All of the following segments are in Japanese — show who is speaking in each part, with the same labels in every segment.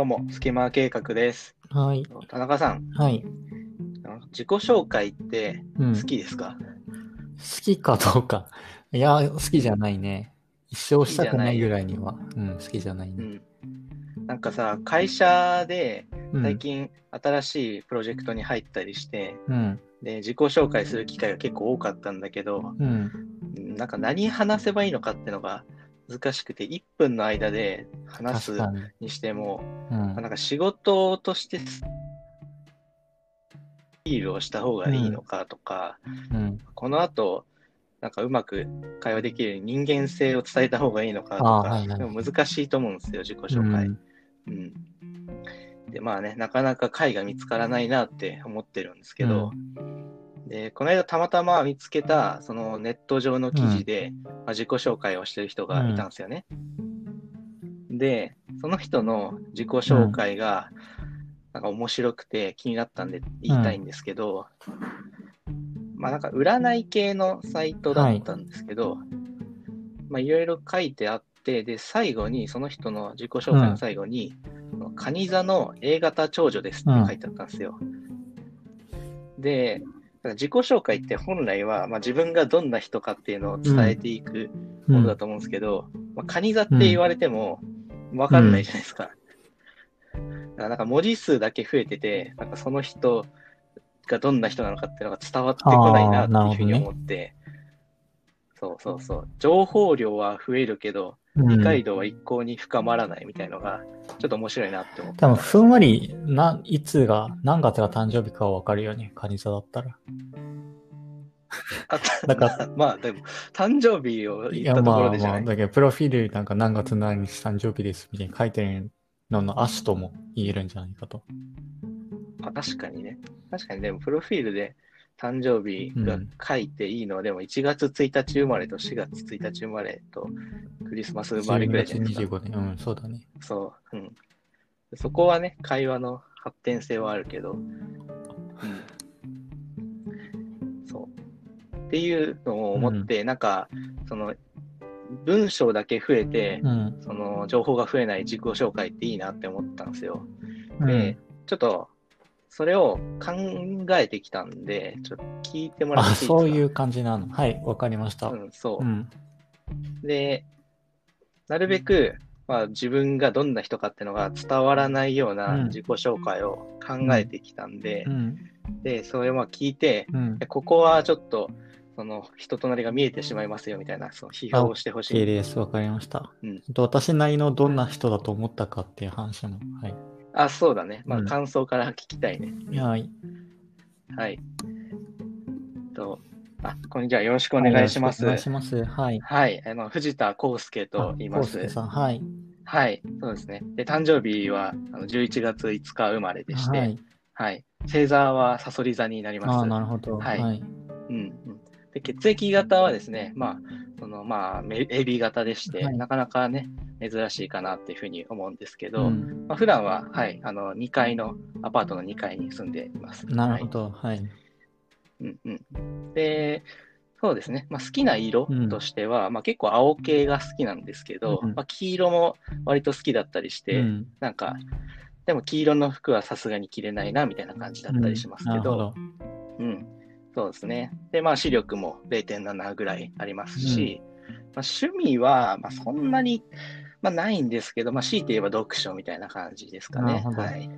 Speaker 1: どうも、スキマー計画です。
Speaker 2: はい。
Speaker 1: 田中さん、
Speaker 2: はい。
Speaker 1: 自己紹介って
Speaker 2: うん。
Speaker 1: 好きですか、
Speaker 2: 好きかどうか。いや、好きじゃないね。一生したくないぐらいには。うん、好きじゃないうね。
Speaker 1: ん。なんかさ、会社で
Speaker 2: うん。
Speaker 1: 最近新しいプロジェクトに入ったりして、
Speaker 2: うん。
Speaker 1: で、自己紹介する機会が結構多かったんだけど、
Speaker 2: うん。
Speaker 1: うんなんか何話せばいいのかってのが難しくて、1分の間で話す
Speaker 2: に。
Speaker 1: にしても、
Speaker 2: うん
Speaker 1: まあ。なんか仕事としてスピールをした方がいいのかとか、
Speaker 2: うん。
Speaker 1: この後、なんかうまく会話できるように人間性を伝えた方がいいのかとか、
Speaker 2: はいはい
Speaker 1: でも難しいと思うんですよ、自己紹介。
Speaker 2: うん
Speaker 1: うんで、まあね、なかなか会が見つからないなって思ってるんですけど、で、この間たまたま見つけた、そのネット上の記事で、まあ、自己紹介をしてる人がいたんですよね。で、その人の自己紹介が、なんか面白くて気になったんで言いたいんですけど、まあなんか占い系のサイトだったんですけど、まあいろいろ書いてあって、で、最後に、その人の自己紹介の最後に、カニ座の A 型長女ですって書いてあったんですよ。で、自己紹介って本来は、まあ、自分がどんな人かっていうのを伝えていく
Speaker 2: うん。
Speaker 1: ものだと思うんですけど、まあ、カニ座って言われても分かんないじゃないですか。だからなんか文字数だけ増えてて、なんかその人がどんな人なのかっていうのが伝わってこないなっていうふうに思って、そうそうそう。情報量は増えるけど、
Speaker 2: うん
Speaker 1: 理解度は一向に深まらないみたいのが、ちょっと面白いなって思って。
Speaker 2: 多分、ふんわり、な、いつが、何月が誕生日かはわかるよね。カニ座だったら。
Speaker 1: あ
Speaker 2: だか
Speaker 1: まあでも、誕生日を
Speaker 2: いや、
Speaker 1: 言ったと
Speaker 2: まあまあ、
Speaker 1: ころでじゃない？
Speaker 2: だけど、プロフィールなんか何月何日誕生日ですみたいに書いてるのの足とも言えるんじゃないかと。
Speaker 1: あ確かにね。確かに、でも、プロフィールで誕生日が書いていいのは、でも1月1日生まれと4月1日生まれとクリスマス生まれぐらいじゃないですか。
Speaker 2: 12月25年。うん、そうだね。
Speaker 1: そう。うん。そこはね、会話の発展性はあるけど、うん。そう。っていうのを思って、なんか、その、文章だけ増えて、
Speaker 2: うん。
Speaker 1: その情報が増えない自己紹介っていいなって思ったんですよ。
Speaker 2: うん
Speaker 1: で、ちょっと、それを考えてきたんで、ちょっと聞いてもらっ
Speaker 2: あ、
Speaker 1: ていいですか？
Speaker 2: そういう感じなの。はい、わかりました。
Speaker 1: うん、そうう。
Speaker 2: ん。
Speaker 1: で、なるべく、まあ、自分がどんな人かっていうのが伝わらないよう
Speaker 2: う
Speaker 1: なん自己紹介を考えてきたんで、
Speaker 2: うん。
Speaker 1: で、それをまあ聞いて、
Speaker 2: うん。
Speaker 1: でここはちょっと、その人となりが見えてしまいますよみたいな、その批評をしてほし
Speaker 2: OK
Speaker 1: い。
Speaker 2: です。わかりました。
Speaker 1: うん
Speaker 2: と私なりのどんな人だと思ったかっていう話も。はい。
Speaker 1: あ、そうだね。まあ、
Speaker 2: うん
Speaker 1: 感想から聞きたいね。
Speaker 2: はい。
Speaker 1: はい。と、あ、こんにちは。よろしくお願いします。
Speaker 2: お願いします。はい。
Speaker 1: はい。あの、藤田康介と言います
Speaker 2: はい。
Speaker 1: はい。そうですね。で、誕生日はあの11月5日生まれでして、
Speaker 2: は
Speaker 1: はい。
Speaker 2: い。
Speaker 1: 星座はサソリ座になります。
Speaker 2: ああ、なるほど。
Speaker 1: はい
Speaker 2: はい。
Speaker 1: うんうん。で、血液型はですね、まあ、その、まあ、め AB 型でして、
Speaker 2: はい
Speaker 1: なかなかね、珍しいかなっていうふうに思うんですけど、
Speaker 2: うん
Speaker 1: まあ、普段は、はい、あの、2階の、アパートの2階に住んでいます。はい
Speaker 2: なるほど。はい。
Speaker 1: うんうん。で、そうですね。まあ、好きな色
Speaker 2: うん
Speaker 1: としては、まあ、結構青系が好きなんですけど、
Speaker 2: うん
Speaker 1: まあ、黄色も割と好きだったりして、
Speaker 2: うん
Speaker 1: なんか、でも黄色の服はさすがに着れないなみたいな感じだったりしますけど。うん、そうですね。で、まあ、視力も0.7ぐらいありますし、まあ、趣味は、まあ、そんなに、まあ、ないんですけど、まあ、強いて言えば読書みたいな感じですかね。はい。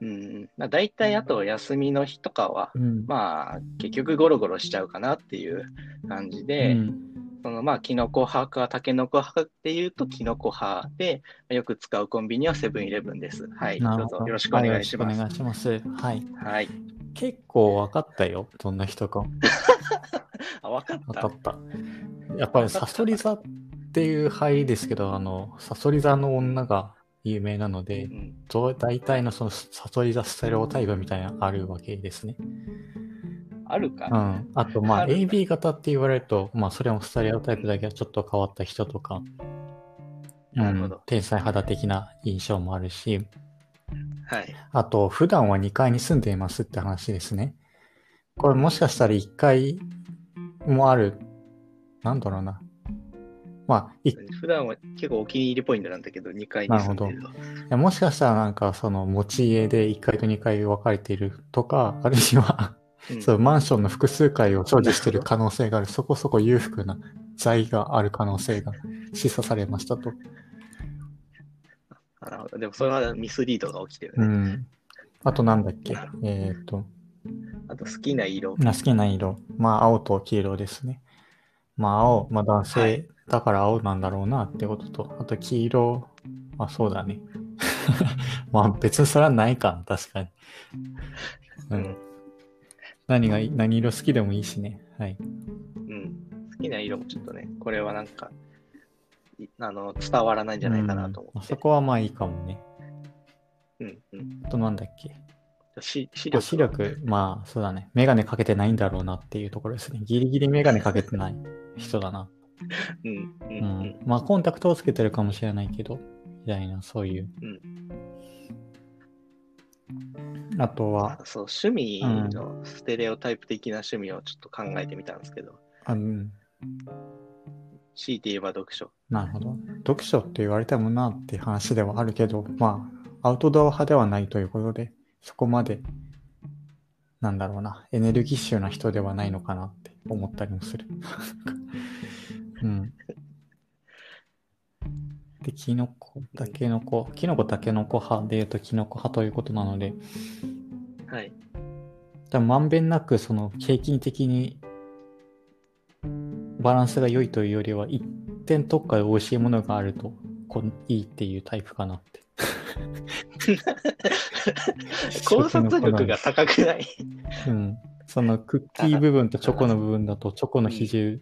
Speaker 1: うん。まあ、大体、あと、休みの日とかは、
Speaker 2: うん。
Speaker 1: まあ、結局ゴロゴロしちゃうかなっていう感じで、
Speaker 2: うん
Speaker 1: そのまあ、キノコ派かタケノコ派っていうとキノコ派で、よく使うコンビニはセブンイレブンです。はい。どうぞよろしくお願いします。
Speaker 2: はよろしくお願いします。はい。
Speaker 1: はい。
Speaker 2: 結構分かったよ。どんな人か。
Speaker 1: あ、わかった。
Speaker 2: 分かった。やっぱりサソリ座っていう入りですけど、あの、サソリ座の女が有名なので、
Speaker 1: うん
Speaker 2: 大体のそのサソリ座ステレオタイプみたいなのあるわけですね。
Speaker 1: あるか
Speaker 2: う。ん。あと、まあ、AB 型って言われると、まあ、それもステレオタイプだけはちょっと変わった人とか、うん
Speaker 1: なるほど、
Speaker 2: 天才肌的な印象もあるし、
Speaker 1: はい。
Speaker 2: あと、普段は2階に住んでいますって話ですね。これもしかしたら1階もある、なんだろうな。まあ、
Speaker 1: 普段は結構お気に入りポイントなんだけど、2階に住んでる
Speaker 2: もしかしたらなんかその持ち家で1階と2階分かれているとか、あるいは、
Speaker 1: うん
Speaker 2: そう、マンションの複数階を所持している可能性がある、そこそこ裕福な財がある可能性が示唆されましたと。
Speaker 1: なるほどでもそれはミスリードが起きてるね。
Speaker 2: うん。あとなんだっけ？えっ、と、
Speaker 1: あと好きな色。
Speaker 2: な好きな色。まあ、青と黄色ですね。まあ、青、まあ男
Speaker 1: は
Speaker 2: 性
Speaker 1: い
Speaker 2: だから青なんだろうなってことと、あと黄色、まあそうだね。まあ別にそれはないか、確かに。う
Speaker 1: うんん。
Speaker 2: 何が何色好きでもいいしね。はい。
Speaker 1: うん。好きな色もちょっとね、これはなんか、いあの、伝わらないんじゃないかなと思
Speaker 2: うんあ
Speaker 1: って。
Speaker 2: そこはまあいいかもね。
Speaker 1: うんうん。
Speaker 2: あとなんだっけ？
Speaker 1: し視
Speaker 2: あ
Speaker 1: 力。
Speaker 2: 視力、まあそうだね。メガネかけてないんだろうなっていうところですね。ギリギリメガネかけてない人だな。
Speaker 1: うんう
Speaker 2: うん
Speaker 1: うん
Speaker 2: ん。まあコンタクトをつけてるかもしれないけど、みたいな、そういう。
Speaker 1: うん。
Speaker 2: あとは、
Speaker 1: そう、趣味のステレオタイプ的な趣味をちょっと考えてみたんですけど、
Speaker 2: あうん、
Speaker 1: 強いて言えば読書。
Speaker 2: なるほど。読書って言われてもなっていう話ではあるけど、まあ、アウトドア派ではないということで、そこまで、なんだろうな、エネルギッシュな人ではないのかなって思ったりもする。うん。で、キノコ、タケノコ、キノコ、タケノコ派で言うとキノコ派ということなので、
Speaker 1: はい。
Speaker 2: 多分まんべんなくその平均的にバランスが良いというよりは一点特化で美味しいものがあるとこういいっていうタイプかなって。
Speaker 1: 考察力が高くない？
Speaker 2: うん。そのクッキー部分とチョコの部分だとチョコの比重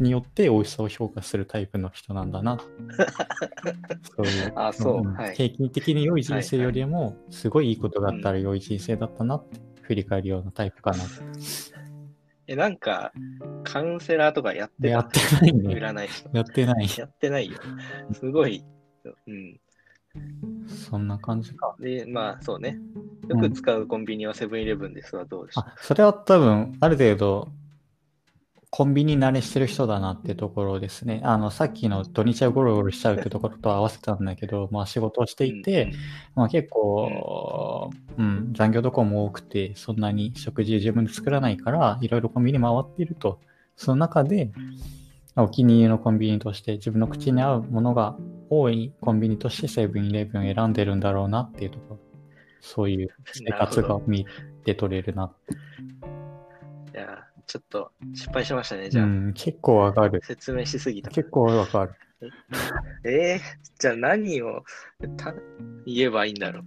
Speaker 2: によって美味しさを評価するタイプの人なんだな。そういう。
Speaker 1: あそうんはい
Speaker 2: 平均的に良い人生よりもすごいいいことがあったら良い人生だったなって振り返るようなタイプかな。
Speaker 1: え、なんか、カウンセラーとかやってた？
Speaker 2: やってないね。
Speaker 1: 占い師。
Speaker 2: やってない。
Speaker 1: やってないよ。すごい。うん。
Speaker 2: そんな感じか。
Speaker 1: で、まあ、そうね。よく使うコンビニはセブンイレブンですが、どうでしょ
Speaker 2: あ、それは多分、ある程度、コンビニ慣れしてる人だなってところですね。あの、さっきの土日はゴロゴロしちゃうってところと合わせたんだけど、まあ仕事をしていて、まあ結構、うん、残業とかも多くて、そんなに食事自分で作らないから、いろいろコンビニ回っていると。その中で、お気に入りのコンビニとして自分の口に合うものが多いコンビニとしてセブンイレブンを選んでるんだろうなっていうところ。そういう生活が見て取れるな。
Speaker 1: いや、ちょっと失敗しましたね、じゃあ。
Speaker 2: うん、結構わかる。
Speaker 1: 説明しすぎた。
Speaker 2: 結構わかる。
Speaker 1: えー、じゃあ何をた言えばいいんだろ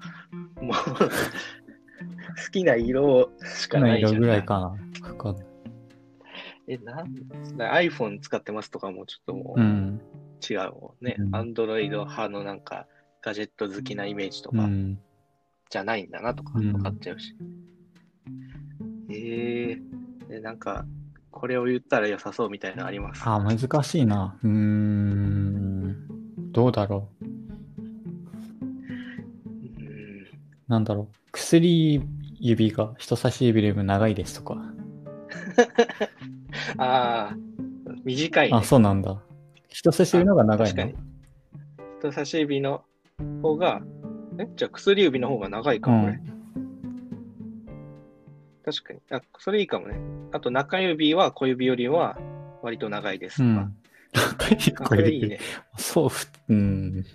Speaker 1: う。もう、好きな色しかないじゃん。
Speaker 2: 色ぐらいかな。わかんない。
Speaker 1: え、なん、iPhone 使ってますとかもちょっともう
Speaker 2: うん。
Speaker 1: 違うもんね。
Speaker 2: うん
Speaker 1: Android 派のなんかガジェット好きなイメージとか
Speaker 2: うん。
Speaker 1: じゃないんだなとか
Speaker 2: うん
Speaker 1: 分かっちゃうし。えー、でなんか、これを言ったら良さそうみたいなのあります？
Speaker 2: あ、難しいな。うーん。どうだろう。
Speaker 1: うん
Speaker 2: なんだろう。薬指が人差し指よりも長いですとか。
Speaker 1: ああ、短い、ね。
Speaker 2: あ、そうなんだ。人差し指の方が長いの？
Speaker 1: 確かに。人差し指の方が、え？じゃあ薬指の方が長いかこれ。
Speaker 2: ん。
Speaker 1: 確かに。あ、それいいかもね。あと中指は小指よりは割と長いですとか。
Speaker 2: うん。
Speaker 1: あこれいいね。
Speaker 2: そう、ふうん。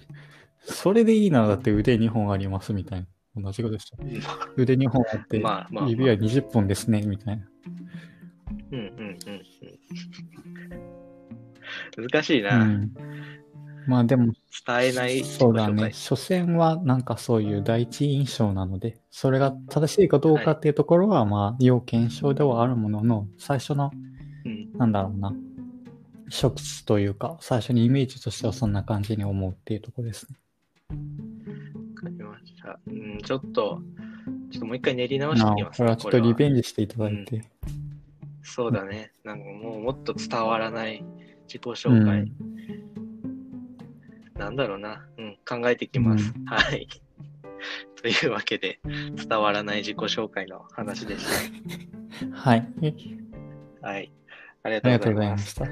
Speaker 2: それでいいな、だって腕2本ありますみたいな。同じことでした。腕2本あって、指は20本ですね、みたいな。
Speaker 1: うんうんうんうん。難しいうな。
Speaker 2: ん。まあでも、
Speaker 1: 伝えない
Speaker 2: そうだね。所詮はなんかそういう第一印象なので、それが正しいかどうかっていうところは、まあ、要検証ではあるものの、最初の、
Speaker 1: うん。
Speaker 2: なんだろうな、初期というか、最初にイメージとしてはそんな感じに思うっていうところですね。
Speaker 1: わかりました。うん、ちょっと、ちょっともう一回練り直して
Speaker 2: まあ
Speaker 1: みます、
Speaker 2: これはちょっとリベ
Speaker 1: ン
Speaker 2: ンジしていただいて。
Speaker 1: そうだね。なんかもうもっと伝わらない自己
Speaker 2: う
Speaker 1: 紹介。
Speaker 2: ん。
Speaker 1: なんだろうな。うん、考えてきます。
Speaker 2: う
Speaker 1: はい。というわけで、伝わらない自己紹介の話でし
Speaker 2: はい。
Speaker 1: た。はい。あり
Speaker 2: あ
Speaker 1: が
Speaker 2: とうございま。した。